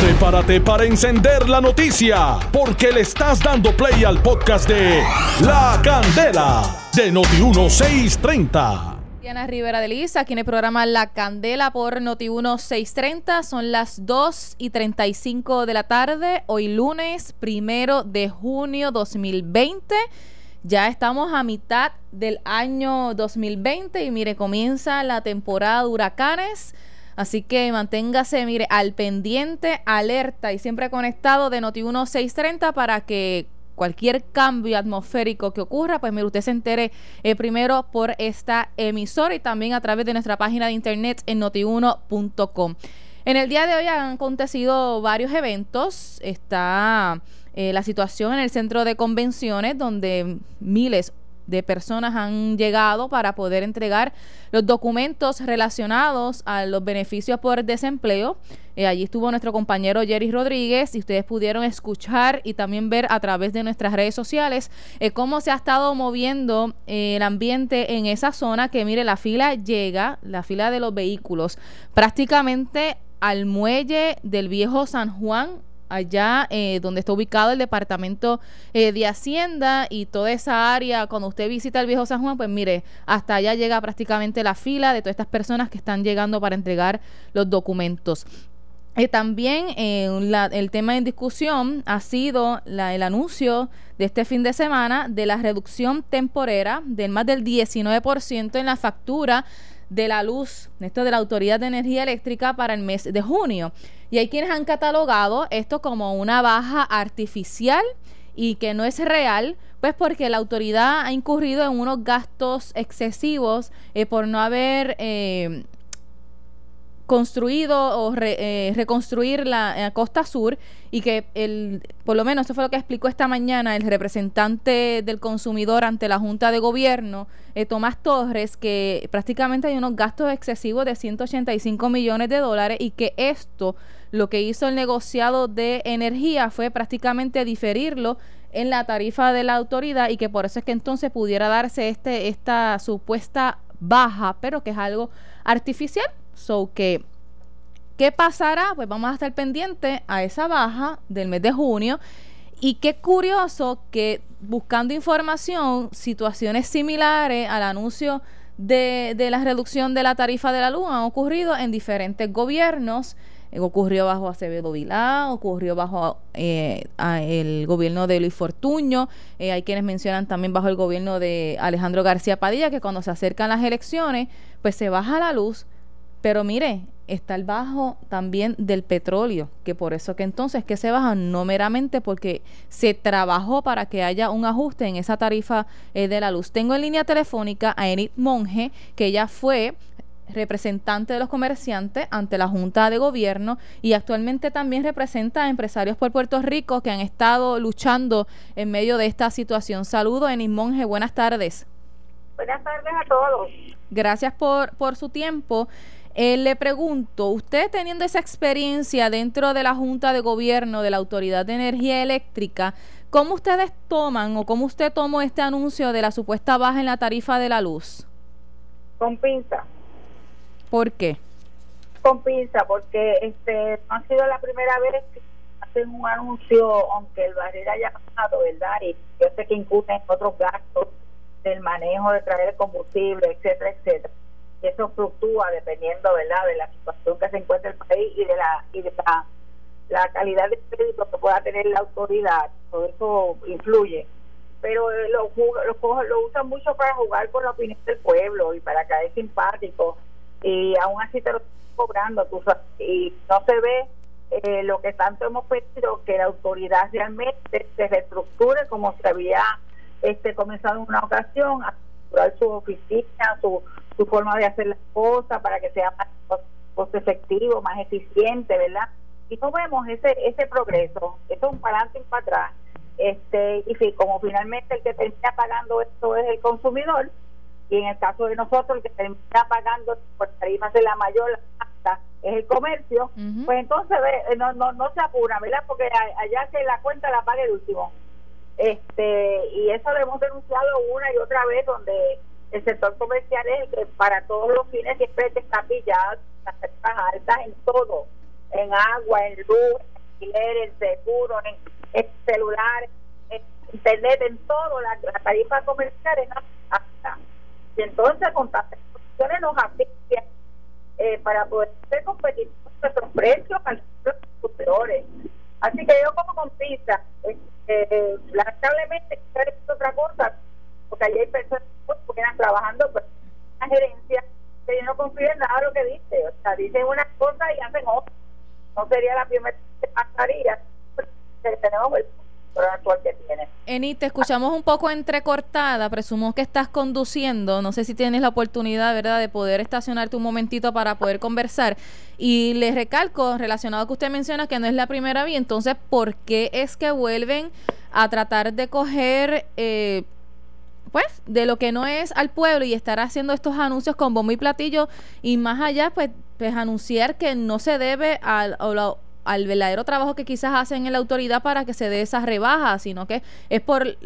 Prepárate para encender la noticia, porque le estás dando play al podcast de La Candela de Noti1630. Diana Rivera de Liz, aquí en el programa La Candela por Noti1630. Son las 2 y 35 de la tarde, hoy lunes primero de junio 2020. Ya estamos a mitad del año 2020 y mire, comienza la temporada de huracanes. Así que manténgase, mire, al pendiente, alerta y siempre conectado de Noti 1630 para que cualquier cambio atmosférico que ocurra, pues mire, usted se entere eh, primero por esta emisora y también a través de nuestra página de internet en notiuno.com. En el día de hoy han acontecido varios eventos. Está eh, la situación en el centro de convenciones donde miles de personas han llegado para poder entregar los documentos relacionados a los beneficios por desempleo. Eh, allí estuvo nuestro compañero Jerry Rodríguez y ustedes pudieron escuchar y también ver a través de nuestras redes sociales eh, cómo se ha estado moviendo el ambiente en esa zona que mire la fila llega, la fila de los vehículos prácticamente al muelle del viejo San Juan allá eh, donde está ubicado el departamento eh, de Hacienda y toda esa área, cuando usted visita el viejo San Juan, pues mire, hasta allá llega prácticamente la fila de todas estas personas que están llegando para entregar los documentos. Eh, también el tema en discusión ha sido el anuncio de este fin de semana de la reducción temporera del más del 19% en la factura de la luz, esto de la Autoridad de Energía Eléctrica para el mes de junio. Y hay quienes han catalogado esto como una baja artificial y que no es real, pues porque la autoridad ha incurrido en unos gastos excesivos eh, por no haber eh, construido o eh, reconstruir la eh, costa sur y que el por lo menos eso fue lo que explicó esta mañana el representante del consumidor ante la Junta de Gobierno, eh, Tomás Torres, que prácticamente hay unos gastos excesivos de 185 millones de dólares y que esto lo que hizo el negociado de energía fue prácticamente diferirlo en la tarifa de la autoridad y que por eso es que entonces pudiera darse este esta supuesta baja, pero que es algo artificial So que, ¿qué pasará? Pues vamos a estar pendientes a esa baja del mes de junio. Y qué curioso que buscando información, situaciones similares al anuncio de, de, la reducción de la tarifa de la luz han ocurrido en diferentes gobiernos. Eh, ocurrió bajo Acevedo Vilá, ocurrió bajo eh, el gobierno de Luis Fortuño, eh, hay quienes mencionan también bajo el gobierno de Alejandro García Padilla, que cuando se acercan las elecciones, pues se baja la luz, pero mire, está el bajo también del petróleo, que por eso que entonces que se baja no meramente porque se trabajó para que haya un ajuste en esa tarifa eh, de la luz. Tengo en línea telefónica a Enid Monge, que ella fue representante de los comerciantes ante la Junta de Gobierno y actualmente también representa a empresarios por Puerto Rico que han estado luchando en medio de esta situación. Saludo, Enid Monge, buenas tardes. Buenas tardes a todos. Gracias por, por su tiempo. Eh, le pregunto, usted teniendo esa experiencia dentro de la Junta de Gobierno de la Autoridad de Energía Eléctrica, ¿cómo ustedes toman o cómo usted tomó este anuncio de la supuesta baja en la tarifa de la luz? Con pinza. ¿Por qué? Con pinza, porque este no ha sido la primera vez que hacen un anuncio, aunque el barril haya pasado, ¿verdad? Y yo sé que incurren otros gastos del manejo de traer combustible, etcétera, etcétera eso fluctúa dependiendo verdad de la situación que se encuentra el país y de la y de la, calidad de crédito que pueda tener la autoridad. Todo eso influye. Pero eh, lo, lo, lo usan mucho para jugar con la opinión del pueblo y para caer simpático. Y aún así te lo están cobrando tú y no se ve eh, lo que tanto hemos pedido que la autoridad realmente se reestructure como se había este comenzado en una ocasión a su oficina, su, su forma de hacer las cosas para que sea más costo efectivo, más eficiente, ¿verdad? Y no vemos ese ese progreso, eso es un para adelante y para atrás. Este, y sí, como finalmente el que termina pagando esto es el consumidor, y en el caso de nosotros el que termina pagando por tarifas de la mayor hasta es el comercio, pues entonces eh, no, no, no se apura, ¿verdad? Porque allá que la cuenta la paga el último. Este, y eso lo hemos denunciado una y otra vez donde el sector comercial es el que para todos los fines siempre está pillado, las tarifas altas en todo. en agua, en luz, en en seguro, en, celular, en internet, en todo, la, tarifa comercial es alta. Y entonces con tantas condiciones nos afecta eh, para poder ser competitivos nuestros precios a los superiores. Así que yo como con eh, lamentablemente es otra cosa, porque allí hay personas que están trabajando en la gerencia que yo no confío en nada de lo que dice. O sea, dicen una cosa y hacen otra. No sería la primera que pasaría que tenemos el Eni, te escuchamos un poco entrecortada, presumo que estás conduciendo, no sé si tienes la oportunidad, ¿verdad?, de poder estacionarte un momentito para poder conversar. Y les recalco, relacionado a que usted menciona que no es la primera vez, entonces, ¿por qué es que vuelven a tratar de coger... Eh, pues de lo que no es al pueblo y estar haciendo estos anuncios con bombo y platillo y más allá pues pues anunciar que no se debe al, al verdadero trabajo que quizás hacen en la autoridad para que se dé esa rebaja, sino que es por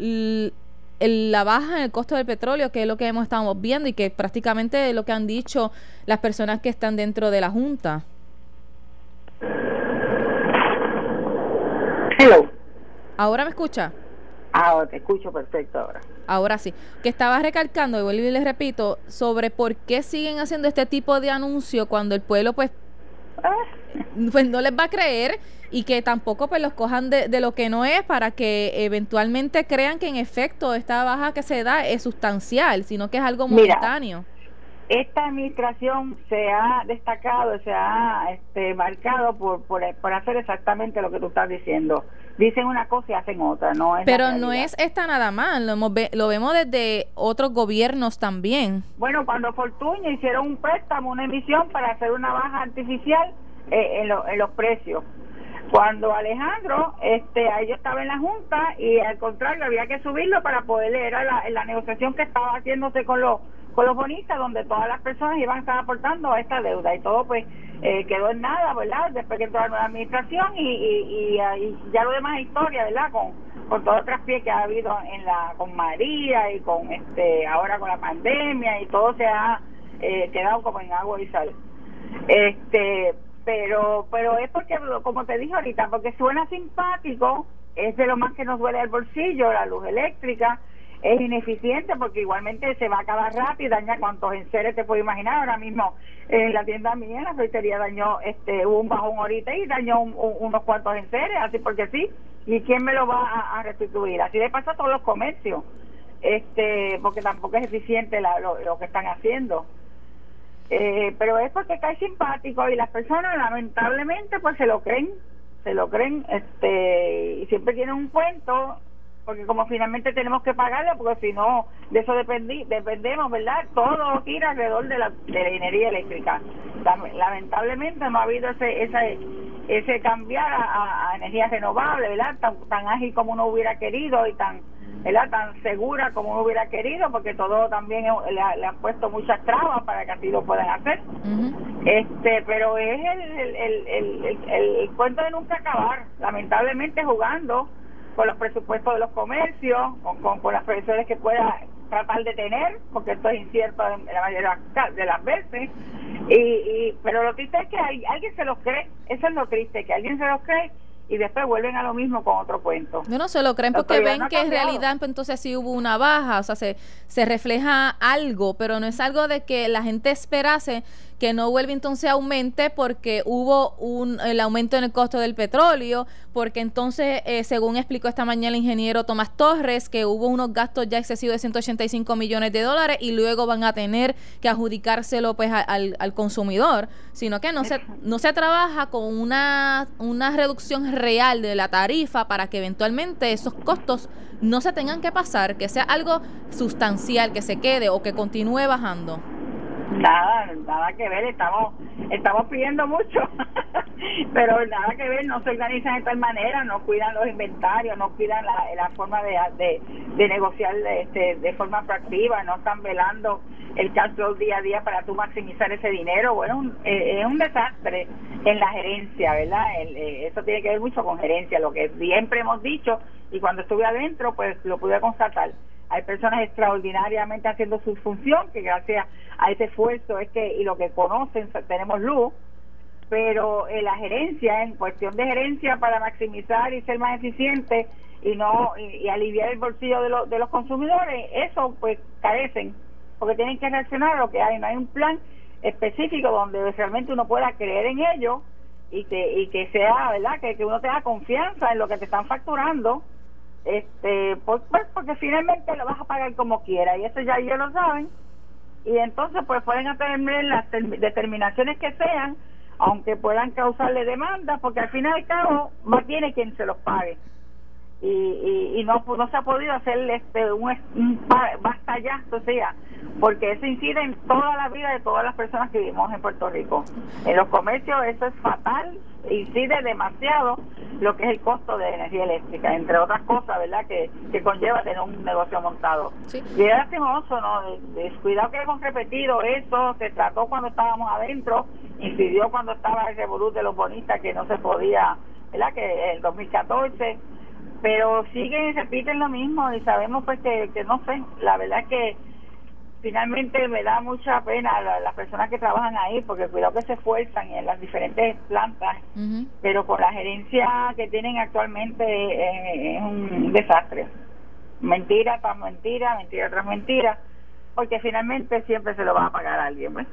la baja en el costo del petróleo, que es lo que hemos estado viendo y que prácticamente es lo que han dicho las personas que están dentro de la Junta. Hello. ¿Ahora me escucha? Ahora te escucho perfecto ahora. Ahora sí. Que estaba recalcando, y vuelvo y les repito, sobre por qué siguen haciendo este tipo de anuncio cuando el pueblo pues pues no les va a creer y que tampoco pues los cojan de, de, lo que no es para que eventualmente crean que en efecto esta baja que se da es sustancial, sino que es algo momentáneo. Esta administración se ha destacado, se ha este, marcado por, por, por, hacer exactamente lo que tú estás diciendo. Dicen una cosa y hacen otra, no es Pero no es esta nada más, lo, lo vemos desde otros gobiernos también. Bueno, cuando Fortuño hicieron un préstamo, una emisión para hacer una baja artificial, eh, en, en, los precios. Cuando Alejandro, este, ahí yo estaba en la Junta y al contrario había que subirlo para poder leer la, la negociación que estaba haciéndose con los con los bonistas, donde todas las personas iban a estar aportando a esta deuda y todo pues eh, quedó en nada, ¿verdad? Después que entró la nueva administración y, y, y, ya lo demás es historia, ¿verdad? Con, con todo el traspié que ha habido en la con María y con este ahora con la pandemia y todo se ha eh, quedado como en agua y sal. Este, pero pero es porque como te dije ahorita porque suena simpático es de lo más que nos duele el bolsillo la luz eléctrica es ineficiente porque igualmente se va a acabar rápido y daña cuantos enseres te puedo imaginar. Ahora mismo en la tienda mía la frutería dañó este un bajón ahorita y dañó unos cuantos enseres así porque sí. Y quién me lo va a, restituir así le pasa a todos los comercios este porque tampoco es eficiente lo que están haciendo. Eh, pero es porque cae simpático y las personas lamentablemente pues se lo creen, se lo creen, este, y siempre tienen un cuento, porque como finalmente tenemos que pagarle, porque si no, de eso dependemos, ¿verdad? Todo gira alrededor de la, de la energía eléctrica. Lamentablemente no ha habido ese, ese, ese cambiar a, a energías renovables, ¿verdad? Tan, tan ágil como uno hubiera querido y tan ¿verdad? tan segura como uno hubiera querido, porque todo también le, han puesto muchas trabas para que así lo puedan hacer. este Pero es el, el, el, el, cuento de nunca acabar, lamentablemente jugando con los presupuestos de los comercios, con, con, las previsiones que pueda tratar de tener, porque esto es incierto en la mayoría de las veces. Y, y Pero lo triste es que alguien se los cree, eso es lo triste, que alguien se los cree y después vuelven a lo mismo con otro cuento. No, no se lo creen porque ven que en realidad pues, entonces sí hubo una baja, o sea, se, se refleja algo, pero no es algo de que la gente esperase que no vuelva entonces aumente porque hubo un el aumento en el costo del petróleo, porque entonces, eh, según explicó esta mañana el ingeniero Tomás Torres, que hubo unos gastos ya excesivos de 185 millones de dólares y luego van a tener que adjudicárselo pues al, al consumidor, sino que no se, no se trabaja con una, una reducción real de la tarifa para que eventualmente esos costos no se tengan que pasar, que sea algo sustancial, que se quede o que continúe bajando. Nada, nada que ver, estamos estamos pidiendo mucho, pero nada que ver, no se organizan de tal manera, no cuidan los inventarios, no cuidan la, la forma de, de, de negociar este, de forma proactiva, no están velando el cash flow día a día para tú maximizar ese dinero. Bueno, eh, es un desastre en la gerencia, ¿verdad? Eh, eso tiene que ver mucho con gerencia, lo que siempre hemos dicho y cuando estuve adentro, pues lo pude constatar hay personas extraordinariamente haciendo su función, que gracias a ese esfuerzo es que, y lo que conocen, tenemos luz, pero en la gerencia, en cuestión de gerencia para maximizar y ser más eficiente y no y, aliviar el bolsillo de, de los consumidores, eso pues carecen, porque tienen que reaccionar a lo que hay, no hay un plan específico donde realmente uno pueda creer en ello y que y que sea, ¿verdad? Que, que uno tenga confianza en lo que te están facturando este pues, pues, porque finalmente lo vas a pagar como quiera y eso ya ellos lo saben. Y entonces pues pueden tener las determinaciones que sean aunque puedan causarle demanda porque al fin y al cabo no tiene quien se los pague y, y, y no, no se ha podido hacer este un, un basta ya, o sea, porque eso incide en toda la vida de todas las personas que vivimos en Puerto Rico. En los comercios eso es fatal, incide demasiado lo que es el costo de energía eléctrica, entre otras cosas, ¿verdad?, que, que conlleva tener un negocio montado. Y es lastimoso, ¿no? Descuidado que hemos repetido eso, se trató cuando estábamos adentro, incidió cuando estaba el revolú de los bonistas que no se podía, ¿verdad?, que el 2014 pero siguen y repiten lo mismo y sabemos pues que, que no sé, la verdad es que finalmente me da mucha pena a las personas que trabajan ahí porque cuidado que se esfuerzan en las diferentes plantas, pero con la gerencia que tienen actualmente eh, es un desastre. Mentira tras mentira, mentira tras mentira, porque finalmente siempre se lo va a pagar a alguien. ¿ves?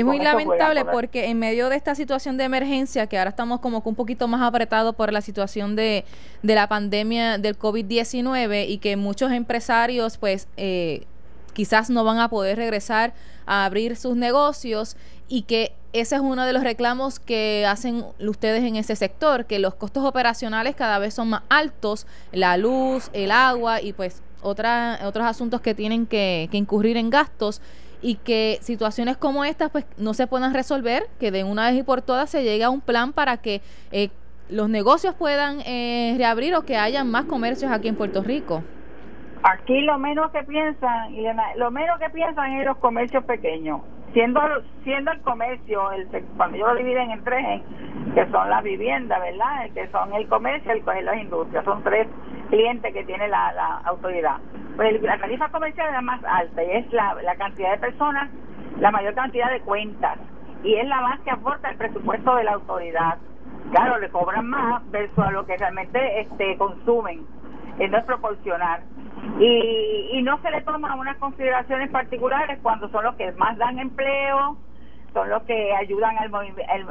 Es muy lamentable porque en medio de esta situación de emergencia, que ahora estamos como que un poquito más apretados por la situación de, de la pandemia del COVID-19 y que muchos empresarios pues eh, quizás no van a poder regresar a abrir sus negocios y que ese es uno de los reclamos que hacen ustedes en ese sector, que los costos operacionales cada vez son más altos, la luz, el agua y pues otra, otros asuntos que tienen que, que incurrir en gastos y que situaciones como estas pues no se puedan resolver, que de una vez y por todas se llegue a un plan para que eh, los negocios puedan eh, reabrir o que haya más comercios aquí en Puerto Rico. Aquí lo menos que piensan, lo menos que piensan es los comercios pequeños. Siendo siendo el comercio, el, cuando yo lo dividen en tres, que son las viviendas, ¿verdad? Que son el comercio, el, y las industrias. Son tres clientes que tiene la, autoridad pues la tarifa comercial es la más alta y es la, la cantidad de personas, la mayor cantidad de cuentas y es la más que aporta el presupuesto de la autoridad. Claro, le cobran más versus a lo que realmente este consumen. Es no es proporcional. Y, y no se le toman unas consideraciones particulares cuando son los que más dan empleo, son los que ayudan al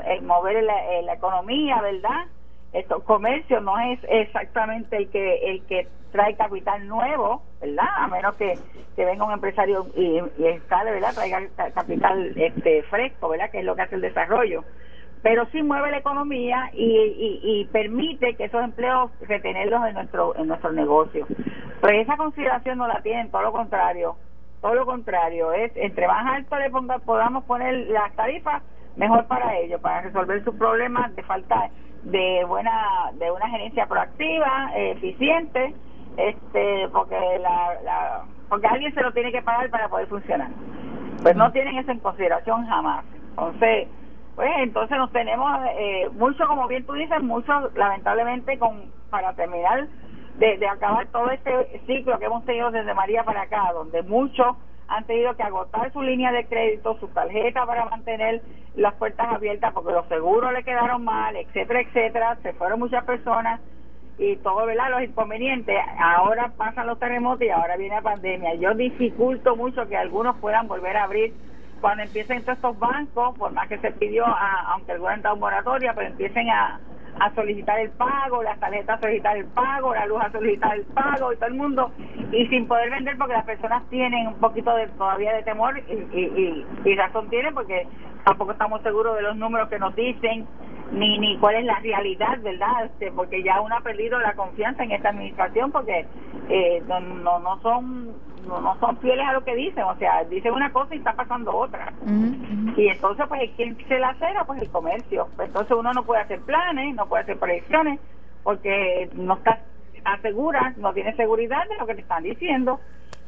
el, mover la, economía, ¿verdad? Esto, comercio no es exactamente el que el que trae capital nuevo, ¿verdad? A menos que, venga un empresario y, y está, ¿verdad? Traiga capital este fresco, ¿verdad? Que es lo que hace el desarrollo. Pero sí mueve la economía y, y, permite que esos empleos retenerlos en nuestro en nuestro negocio. Pues esa consideración no la tienen, todo lo contrario. Todo lo contrario, es entre más alto le ponga, podamos poner las tarifas, mejor para ellos, para resolver sus problemas de falta de buena de una gerencia proactiva, eficiente este porque la, porque alguien se lo tiene que pagar para poder funcionar pues no tienen eso en consideración jamás entonces pues entonces nos tenemos eh, mucho como bien tú dices mucho lamentablemente con para terminar de, de acabar todo este ciclo que hemos tenido desde María para acá donde muchos han tenido que agotar su línea de crédito, su tarjeta para mantener las puertas abiertas porque los seguros le quedaron mal, etcétera, etcétera. Se fueron muchas personas y todo, ¿verdad? Los inconvenientes. Ahora pasan los terremotos y ahora viene la pandemia. Yo dificulto mucho que algunos puedan volver a abrir cuando empiecen todos estos bancos, por más que se pidió, a, aunque algunos han dado moratoria, pero empiecen a, solicitar el pago, las tarjetas a solicitar el pago, la luz a solicitar el pago y todo el mundo, y sin poder vender porque las personas tienen un poquito de todavía de temor y, y razón tienen porque tampoco estamos seguros de los números que nos dicen ni ni cuál es la realidad, ¿verdad? Este, porque ya uno ha perdido la confianza en esta administración porque eh, no, no, no son no, son fieles a lo que dicen, o sea, dicen una cosa y está pasando otra. Y entonces, pues, ¿quién se la acera? Pues el comercio. Pues, entonces uno no puede hacer planes, no puede hacer predicciones, porque no está asegura, no tiene seguridad de lo que te están diciendo.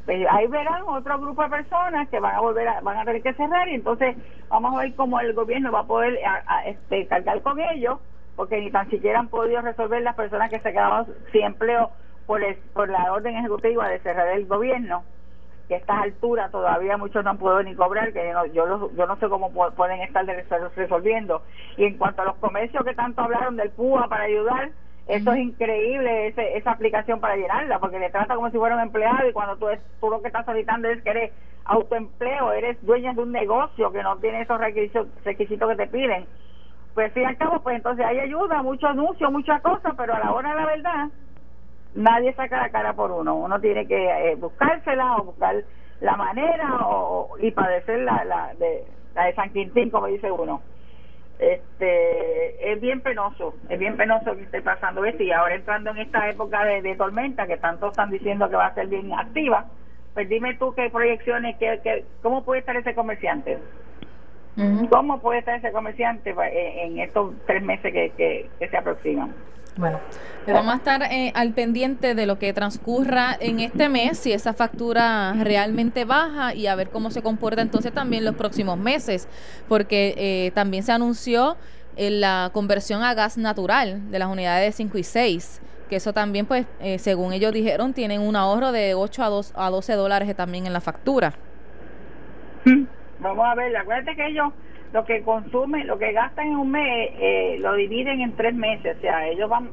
Pues ahí verán otro grupo de personas que van a volver a, van a tener que cerrar y entonces vamos a ver cómo el gobierno va a poder este, cargar con ellos porque ni tan siquiera han podido resolver las personas que se quedaron sin empleo por, por la orden ejecutiva de cerrar el gobierno que a estas alturas todavía muchos no han podido ni cobrar, que yo, no, yo, no sé cómo pueden estar resolviendo. Y en cuanto a los comercios que tanto hablaron del PUA para ayudar, eso es increíble, ese, esa aplicación para llenarla, porque le trata como si fuera un empleado y cuando tú, tú lo que estás solicitando es que eres autoempleo, eres dueña de un negocio que no tiene esos requisitos, requisitos que te piden. Pues fin y al cabo, pues entonces hay ayuda, mucho anuncio, muchas cosas, pero a la hora de la verdad, nadie saca la cara por uno. Uno tiene que eh, buscársela o buscar la manera o, y padecer la, la, de, la de San Quintín, como dice uno. Este es bien penoso, es bien penoso que esté pasando esto y ahora entrando en esta época de, tormenta que tanto están diciendo que va a ser bien activa, pues dime tú qué proyecciones, qué, cómo puede estar ese comerciante. ¿Cómo puede estar ese comerciante pues, en, estos tres meses que se aproximan? Bueno, vamos a estar eh, al pendiente de lo que transcurra en este mes, si esa factura realmente baja y a ver cómo se comporta entonces también los próximos meses, porque eh, también se anunció eh, la conversión a gas natural de las unidades 5 y 6 que eso también, pues, según ellos dijeron, tienen un ahorro de 8 a, 2, a 12 dólares también en la factura. Hmm. Vamos a ver, acuérdate que ellos lo que consumen, lo que gastan en un mes, eh, lo dividen en tres meses. O sea, ellos van,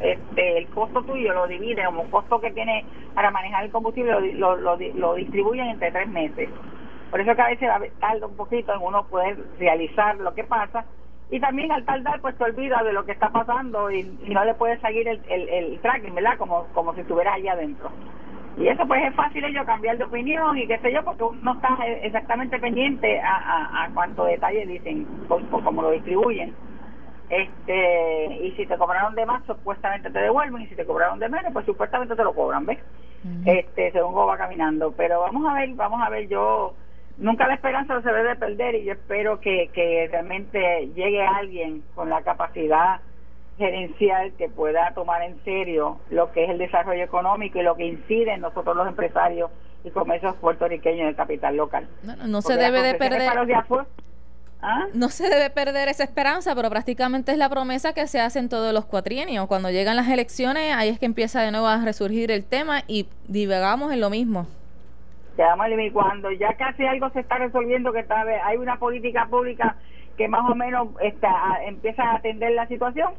este, el costo tuyo lo dividen como costo que tiene para manejar el combustible, lo, lo, lo, distribuyen entre tres meses. Por eso que a veces tarda un poquito en uno poder realizar lo que pasa. Y también al tardar, pues te olvidas de lo que está pasando y, no le puedes seguir el, el, el tracking, ¿verdad? Como, como si estuviera allá adentro. Y eso pues es fácil ellos cambiar de opinión y qué sé yo, porque no está exactamente pendiente a, a, a cuánto detalle dicen, o, cómo lo distribuyen. este Y si te cobraron de más, supuestamente te devuelven, y si te cobraron de menos, pues supuestamente te lo cobran, ¿ves? este Según cómo va caminando. Pero vamos a ver, vamos a ver, yo nunca la esperanza se debe perder y yo espero que, que realmente llegue alguien con la capacidad gerencial que pueda tomar en serio lo que es el desarrollo económico y lo que incide en nosotros los empresarios y comercios puertorriqueños del capital local. No, se debe de perder. ¿Ah? No se debe perder esa esperanza, pero prácticamente es la promesa que se hace en todos los cuatrienios. Cuando llegan las elecciones, ahí es que empieza de nuevo a resurgir el tema y divagamos en lo mismo. Cuando ya casi algo se está resolviendo, que tal vez hay una política pública que más o menos está, empieza a atender la situación,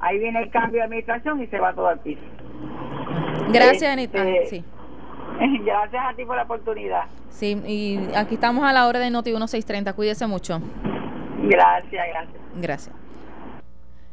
ahí viene el cambio de administración y se va todo al piso. Gracias, Anita. Este, sí. Gracias a ti por la oportunidad. Sí, y aquí estamos a la hora de Noti 1630. Cuídese mucho. Gracias, gracias. Gracias.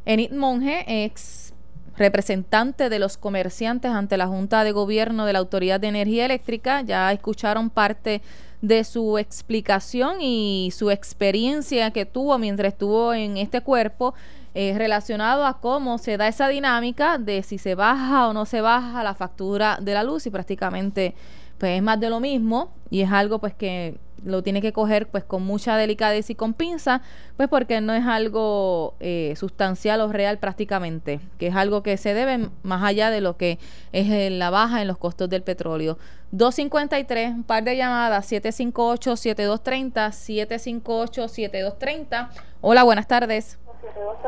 Enid Monge, ex representante de los comerciantes ante la Junta de Gobierno de la Autoridad de Energía Eléctrica, ya escucharon parte de su explicación y su experiencia que tuvo mientras estuvo en este cuerpo eh, relacionado a cómo se da esa dinámica de si se baja o no se baja la factura de la luz y prácticamente pues es más de lo mismo y es algo pues que lo tiene que coger pues con mucha delicadeza y con pinza, pues porque no es algo eh, sustancial o real prácticamente, que es algo que se debe más allá de lo que es la baja en los costos del petróleo. 253, un par de llamadas, 758-7230, 758-7230. Hola, buenas tardes.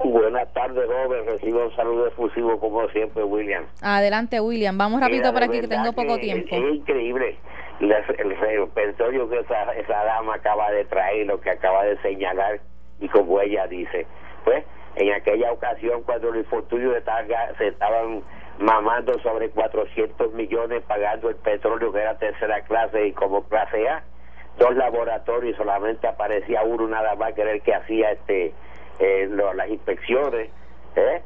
Buenas tardes, joven. Recibo un saludo efusivo como siempre, William. Adelante, William. Vamos rápido por aquí que tengo poco tiempo. Es, increíble el repertorio que esa, esa dama acaba de traer, lo que acaba de señalar y como ella dice. Pues en aquella ocasión cuando los infortunios se estaban mamando sobre 400 millones pagando el petróleo que era tercera clase y como clase A, dos laboratorios solamente aparecía uno nada más que era el que hacía este eh, las inspecciones, ¿eh?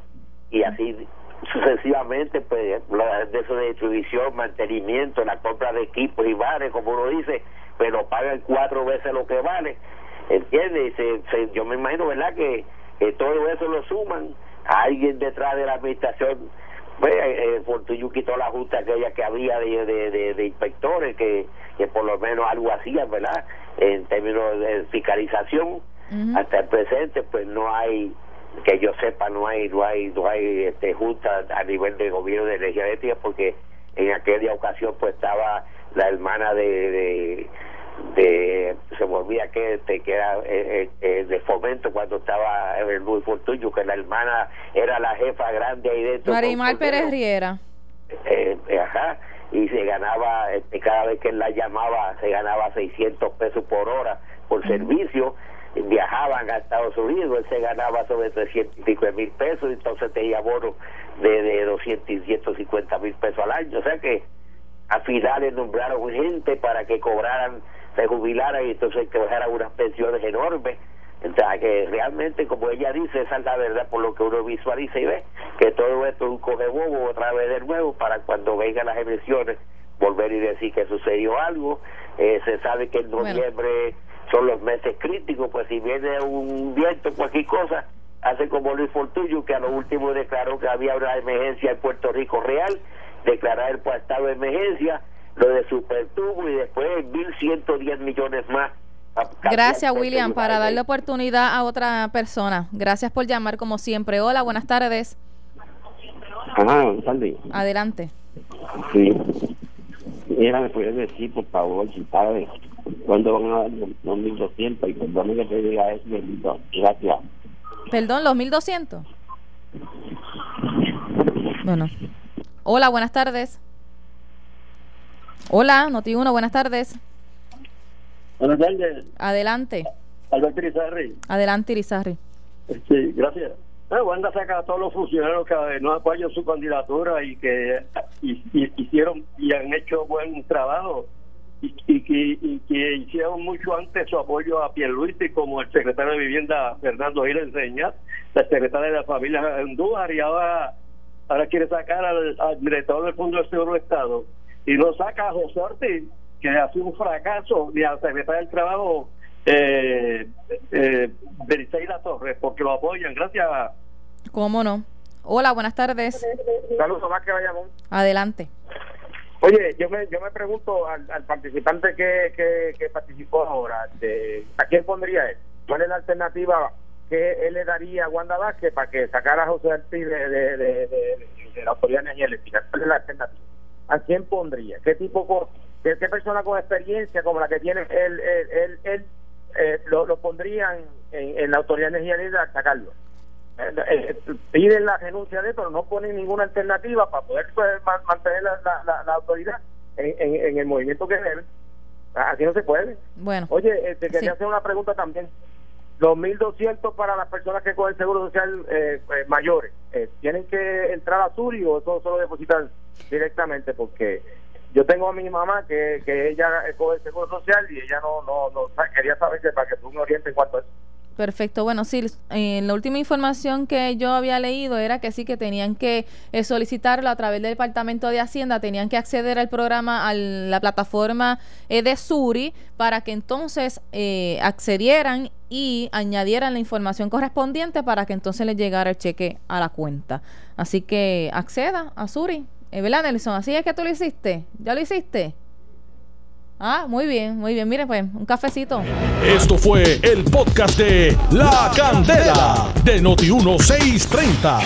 y así sucesivamente, pues, de eso de distribución, mantenimiento, la compra de equipos y bares, como uno dice, pero pagan cuatro veces lo que vale, ¿entiendes? Se, yo me imagino, ¿verdad?, que, todo eso lo suman a alguien detrás de la administración. Pues, eh, Fortuño quitó la junta aquella que había de, de, inspectores que, que por lo menos algo hacían, ¿verdad?, en términos de fiscalización hasta el presente pues no hay que yo sepa no hay no hay no hay este junta a nivel de gobierno de energía eléctrica porque en aquella ocasión pues estaba la hermana de, de, se volvía que este, que era eh, eh, eh, de fomento cuando estaba el Luis Fortuño que la hermana era la jefa grande ahí dentro Marimar Pérez Riera. Eh, ajá y se ganaba, este, cada vez que él la llamaba, se ganaba 600 pesos por hora por servicio. Viajaban a Estados Unidos, él se ganaba sobre 300 y pico de mil pesos, entonces tenía bonos de, de 200 y 150 mil pesos al año. O sea que a finales nombraron gente para que cobraran, se jubilaran y entonces que bajaran unas pensiones enormes. O sea, que realmente, como ella dice, esa es la verdad por lo que uno visualiza y ve, que todo esto es un coge bobo otra vez de nuevo para cuando vengan las elecciones volver y decir que sucedió algo. Eh, se sabe que en noviembre son los meses críticos, pues si viene un viento, cualquier cosa, hace como Luis Fortullo, que a lo último declaró que había una emergencia en Puerto Rico real, declarar el estado de emergencia, lo de Supertubo y después 1.110 millones más Gracias, William, para darle oportunidad a otra persona. Gracias por llamar como siempre. Hola, buenas tardes. Ajá, Adelante. Sí. Mira, me puedes decir, por favor, si sabes cuándo van a dar los, 1.200 y perdón que te diga eso, gracias. Perdón, los 1.200. Bueno. Hola, buenas tardes. Hola, Noti uno, buenas tardes. Buenas tardes. Adelante. Alberto Irizarri. Adelante, Irizarri. Sí, gracias. Bueno, Wanda saca a todos los funcionarios que no apoyan su candidatura y que hicieron y han hecho buen trabajo y, que hicieron mucho antes su apoyo a Pierluisi como el secretario de Vivienda Fernando Gil Enseña, la secretaria de la familia Andújar y ahora, ahora quiere sacar al, director del Fondo de Seguro de Estado y no saca a José Ortiz que ha sido un fracaso de la secretaria del Trabajo, eh, eh, Torres, porque lo apoyan. Gracias. ¿Cómo no? Hola, buenas tardes. Saludos, más que vayamos. Adelante. Oye, yo me, yo me pregunto al, participante que, que, participó ahora, de, ¿a quién pondría él? ¿Cuál es la alternativa que él le daría a Wanda Vázquez para que sacara a José Ortiz de, de, de, la autoridad de energía eléctrica? ¿Cuál es la alternativa? ¿A quién pondría? ¿Qué tipo ¿Qué, persona con experiencia como la que tiene él, él, él, eh, lo, pondrían en, la Autoridad de Energía Libre a sacarlo? Eh, eh, piden la renuncia de pero no ponen ninguna alternativa para poder pues, mantener la, la, autoridad en, en, el movimiento que debe. Así no se puede. Bueno. Oye, te quería hacer una pregunta también. Los 1.200 para las personas que cogen seguro social pues, mayores, ¿tienen que entrar a Suri o eso solo depositan directamente? Porque yo tengo a mi mamá que, que ella coge el seguro social y ella no, no, no quería saber que para que tú me orientes en cuanto a eso. Perfecto. Bueno, sí, en la última información que yo había leído era que sí que tenían que eh, solicitarlo a través del Departamento de Hacienda, tenían que acceder al programa, a la plataforma eh, de Suri, para que entonces eh, accedieran y añadieran la información correspondiente para que entonces les llegara el cheque a la cuenta. Así que acceda a Suri, eh, ¿Verdad, Nelson? Así es que tú lo hiciste. ¿Ya lo hiciste? Ah, muy bien, muy bien. Mire, pues, un cafecito. Esto fue el podcast de La Candela de Noti1630.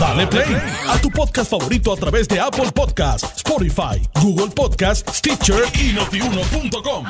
Dale play a tu podcast favorito a través de Apple Podcasts, Spotify, Google Podcasts, Stitcher y notiuno.com.